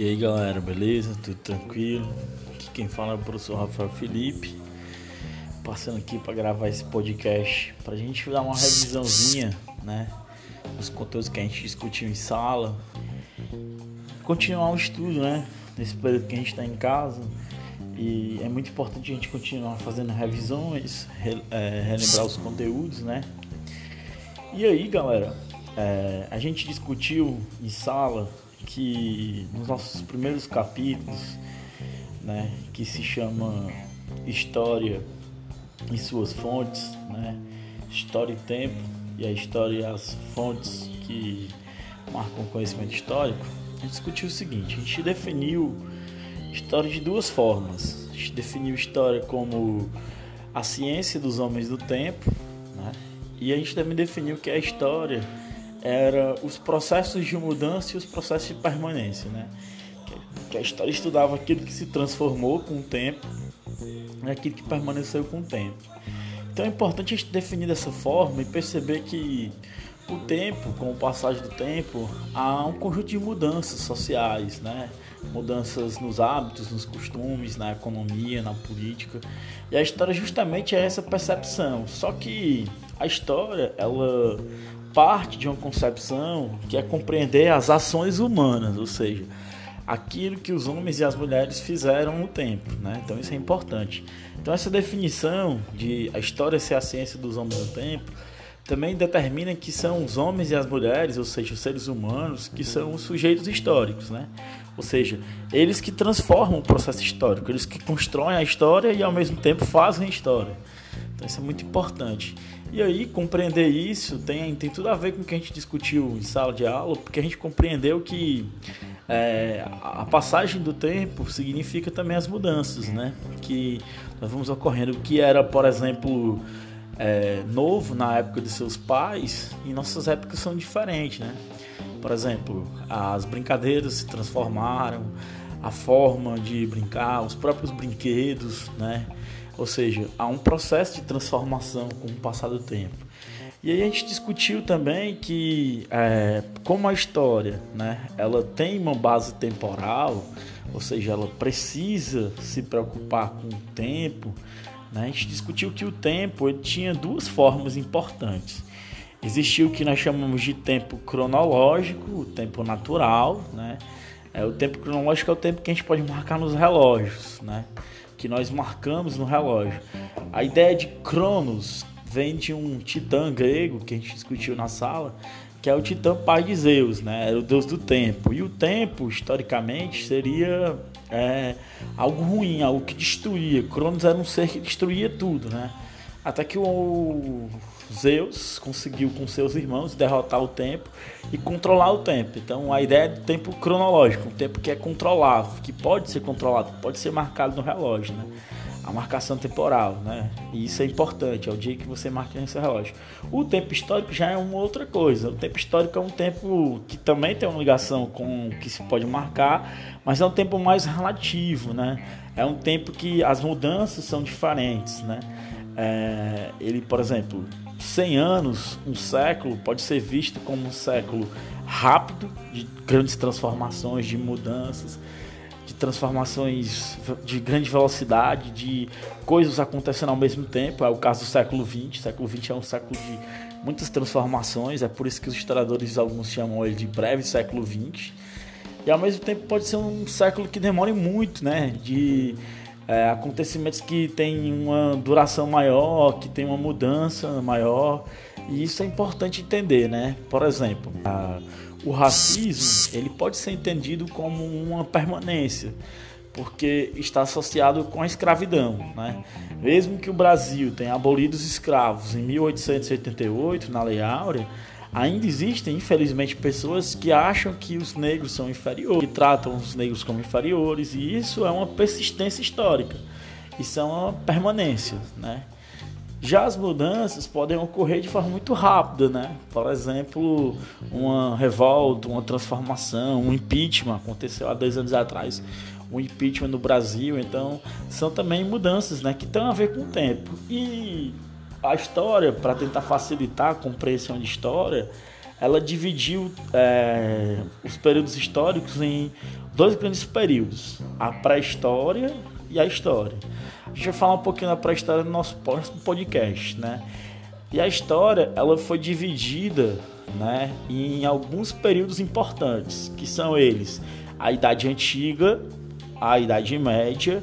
E aí galera, beleza? Tudo tranquilo? Aqui quem fala é o professor Rafael Felipe, passando aqui para gravar esse podcast para a gente dar uma revisãozinha, né, dos conteúdos que a gente discutiu em sala, continuar o estudo, né, nesse período que a gente está em casa. E é muito importante a gente continuar fazendo revisões, re, é, relembrar os conteúdos, né? E aí, galera, é, a gente discutiu em sala que nos nossos primeiros capítulos, né, que se chama História e suas fontes, né, História e Tempo, e a história e as fontes que marcam o conhecimento histórico, a gente discutiu o seguinte: a gente definiu história de duas formas. A gente definiu história como a ciência dos homens do tempo, né, e a gente também definiu que a história era os processos de mudança e os processos de permanência, né? Que a história estudava aquilo que se transformou com o tempo e aquilo que permaneceu com o tempo. Então é importante a gente definir dessa forma e perceber que o tempo, com o passagem do tempo, há um conjunto de mudanças sociais, né? Mudanças nos hábitos, nos costumes, na economia, na política. E a história justamente é essa percepção. Só que a história, ela parte de uma concepção que é compreender as ações humanas, ou seja, aquilo que os homens e as mulheres fizeram no tempo, né? Então isso é importante. Então essa definição de a história ser a ciência dos homens no tempo também determina que são os homens e as mulheres, ou seja, os seres humanos, que são os sujeitos históricos, né? Ou seja, eles que transformam o processo histórico, eles que constroem a história e ao mesmo tempo fazem a história. Então isso é muito importante. E aí, compreender isso tem, tem tudo a ver com o que a gente discutiu em sala de aula, porque a gente compreendeu que é, a passagem do tempo significa também as mudanças, né? Que nós vamos ocorrendo. O que era, por exemplo, é, novo na época de seus pais, em nossas épocas são diferentes, né? Por exemplo, as brincadeiras se transformaram, a forma de brincar, os próprios brinquedos, né? Ou seja, há um processo de transformação com o passar do tempo. E aí a gente discutiu também que é, como a história, né, ela tem uma base temporal, ou seja, ela precisa se preocupar com o tempo. Né, a gente discutiu que o tempo ele tinha duas formas importantes. Existia o que nós chamamos de tempo cronológico, o tempo natural, né? É, o tempo cronológico é o tempo que a gente pode marcar nos relógios, né? Que nós marcamos no relógio. A ideia de Cronos vem de um titã grego que a gente discutiu na sala, que é o titã pai de Zeus, né? Era o deus do tempo. E o tempo, historicamente, seria é, algo ruim, algo que destruía. Cronos era um ser que destruía tudo, né? Até que o Zeus conseguiu com seus irmãos derrotar o tempo e controlar o tempo. Então a ideia é do tempo cronológico, um tempo que é controlável, que pode ser controlado, pode ser marcado no relógio, né? A marcação temporal, né? E isso é importante, é o dia que você marca nesse relógio. O tempo histórico já é uma outra coisa. O tempo histórico é um tempo que também tem uma ligação com o que se pode marcar, mas é um tempo mais relativo, né? É um tempo que as mudanças são diferentes, né? É, ele, por exemplo, 100 anos, um século, pode ser visto como um século rápido, de grandes transformações, de mudanças, de transformações de grande velocidade, de coisas acontecendo ao mesmo tempo. É o caso do século XX. O século XX é um século de muitas transformações, é por isso que os historiadores alguns chamam ele de breve século XX. E ao mesmo tempo pode ser um século que demore muito, né? De é, acontecimentos que têm uma duração maior, que tem uma mudança maior, e isso é importante entender, né? Por exemplo, a, o racismo ele pode ser entendido como uma permanência, porque está associado com a escravidão, né? Mesmo que o Brasil tenha abolido os escravos em 1888 na Lei Áurea, ainda existem, infelizmente, pessoas que acham que os negros são inferiores, que tratam os negros como inferiores, e isso é uma persistência histórica. Isso é uma permanência, né? Já as mudanças podem ocorrer de forma muito rápida, né? Por exemplo, uma revolta, uma transformação, um impeachment aconteceu há dois anos atrás, um impeachment no Brasil. Então, são também mudanças, né? Que têm a ver com o tempo. E a história, para tentar facilitar a compreensão de história, ela dividiu é, os períodos históricos em dois grandes períodos: a pré-história e a história. A gente vai falar um pouquinho da pré-história no nosso podcast, né? E a história, ela foi dividida, né, em alguns períodos importantes, que são eles: a Idade Antiga, a Idade Média,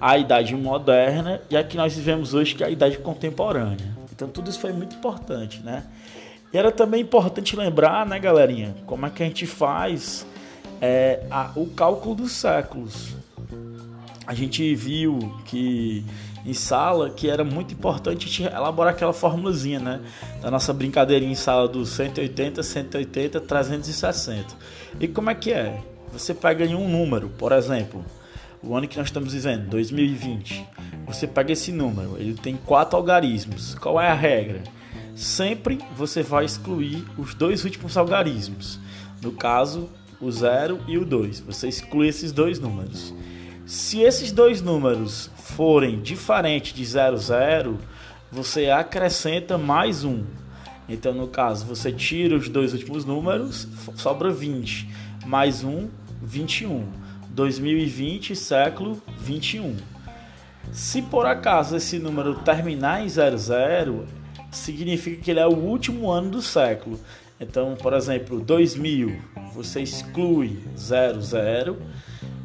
a Idade Moderna e a que nós vivemos hoje, que é a Idade Contemporânea. Então tudo isso foi muito importante, né? E era também importante lembrar, né, galerinha, como é que a gente faz é, a, o cálculo dos séculos. A gente viu que em sala que era muito importante a gente elaborar aquela formulazinha, né? Da nossa brincadeirinha em sala do 180, 180, 360. E como é que é? Você pega em um número, por exemplo, o ano que nós estamos vivendo, 2020. Você pega esse número, ele tem quatro algarismos. Qual é a regra? Sempre você vai excluir os dois últimos algarismos. No caso, o 0 e o 2. Você exclui esses dois números. Se esses dois números forem diferentes de 0, 0, você acrescenta mais um. Então, no caso, você tira os dois últimos números, sobra 20. Mais um, 21. 2020, século 21. Se por acaso esse número terminar em 00, significa que ele é o último ano do século. Então, por exemplo, 2000, você exclui 00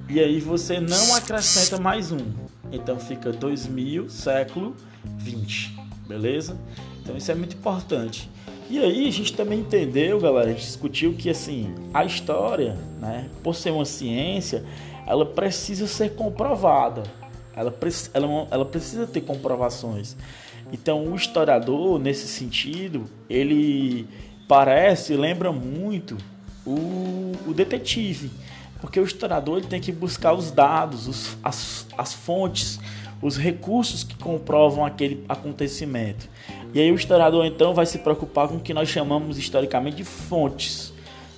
e aí você não acrescenta mais um. Então fica 2000, século 20, beleza? Então isso é muito importante. E aí a gente também entendeu, galera, a gente discutiu que assim, a história, né, por ser uma ciência, ela precisa ser comprovada. Ela, ela, ela precisa ter comprovações. Então o historiador, nesse sentido, ele parece, lembra muito o, o detetive. Porque o historiador ele tem que buscar os dados, os, as, as fontes, os recursos que comprovam aquele acontecimento. E aí o historiador então vai se preocupar com o que nós chamamos historicamente de fontes.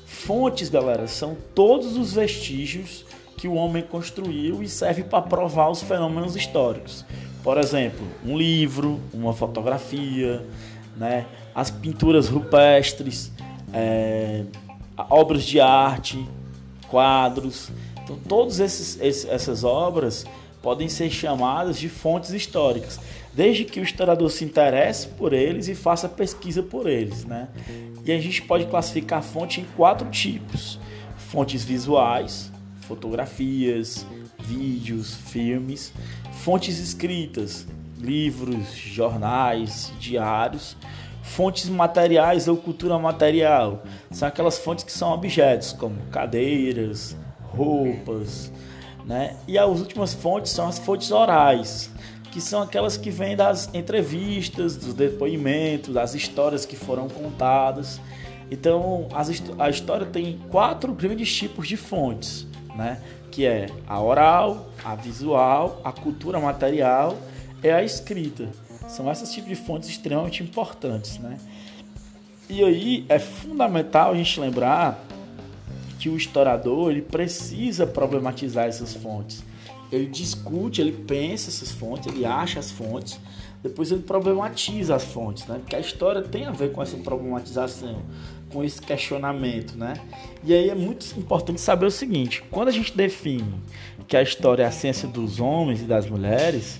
Fontes, galera, são todos os vestígios que o homem construiu e serve para provar os fenômenos históricos. Por exemplo, um livro, uma fotografia, né? as pinturas rupestres, é, obras de arte, quadros. Então, todas essas obras podem ser chamadas de fontes históricas desde que o historiador se interesse por eles e faça pesquisa por eles, né? E a gente pode classificar a fonte em quatro tipos: fontes visuais, fotografias, vídeos, filmes, fontes escritas, livros, jornais, diários, fontes materiais ou cultura material, são aquelas fontes que são objetos como cadeiras, roupas, né? E as últimas fontes são as fontes orais, que são aquelas que vêm das entrevistas, dos depoimentos, das histórias que foram contadas. Então, a história tem quatro grandes tipos de fontes, né? Que é a oral, a visual, a cultura material e a escrita. São esses tipos de fontes extremamente importantes, né? E aí é fundamental a gente lembrar que o historiador ele precisa problematizar essas fontes ele discute, ele pensa essas fontes, ele acha as fontes, depois ele problematiza as fontes, né? Porque a história tem a ver com essa problematização, com esse questionamento, né? E aí é muito importante saber o seguinte: quando a gente define que a história é a ciência dos homens e das mulheres,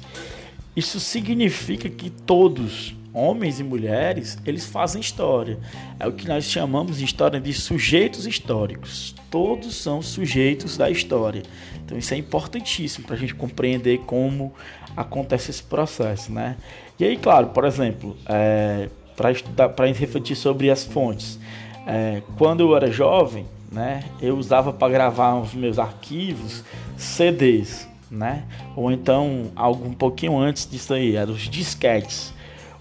isso significa que todos, homens e mulheres, eles fazem história. É o que nós chamamos de história de sujeitos históricos. Todos são sujeitos da história. Então isso é importantíssimo para a gente compreender como acontece esse processo, né? E aí, claro, por exemplo, é, para refletir sobre as fontes, é, quando eu era jovem, né, eu usava para gravar os meus arquivos CDs né? Ou então algo um pouquinho antes disso aí, eram os disquetes.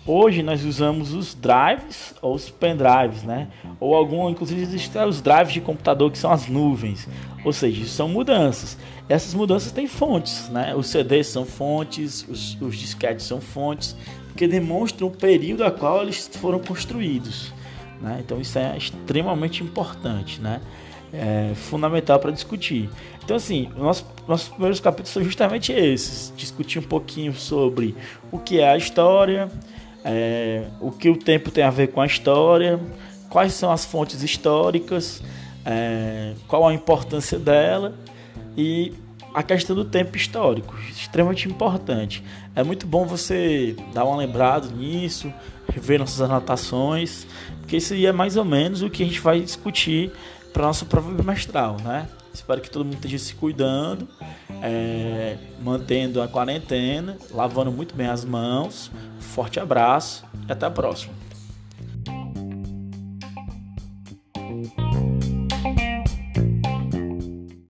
Hoje nós usamos os drives ou os pendrives, né? Ou algum, inclusive existem os drives de computador que são as nuvens. Ou seja, são mudanças. Essas mudanças têm fontes, né? Os CDs são fontes, os, os disquetes são fontes, que demonstram o período a qual eles foram construídos. Né? Então isso é extremamente importante, né? É fundamental para discutir. Então, assim, nosso, nossos primeiros capítulos são justamente esses: discutir um pouquinho sobre o que é a história, é, o que o tempo tem a ver com a história, quais são as fontes históricas, é, qual a importância dela e a questão do tempo histórico, extremamente importante. É muito bom você dar uma lembrada nisso, rever nossas anotações, porque isso é mais ou menos o que a gente vai discutir para nossa prova bimestral, né? Espero que todo mundo esteja se cuidando, é, mantendo a quarentena, lavando muito bem as mãos. Forte abraço e até a próxima.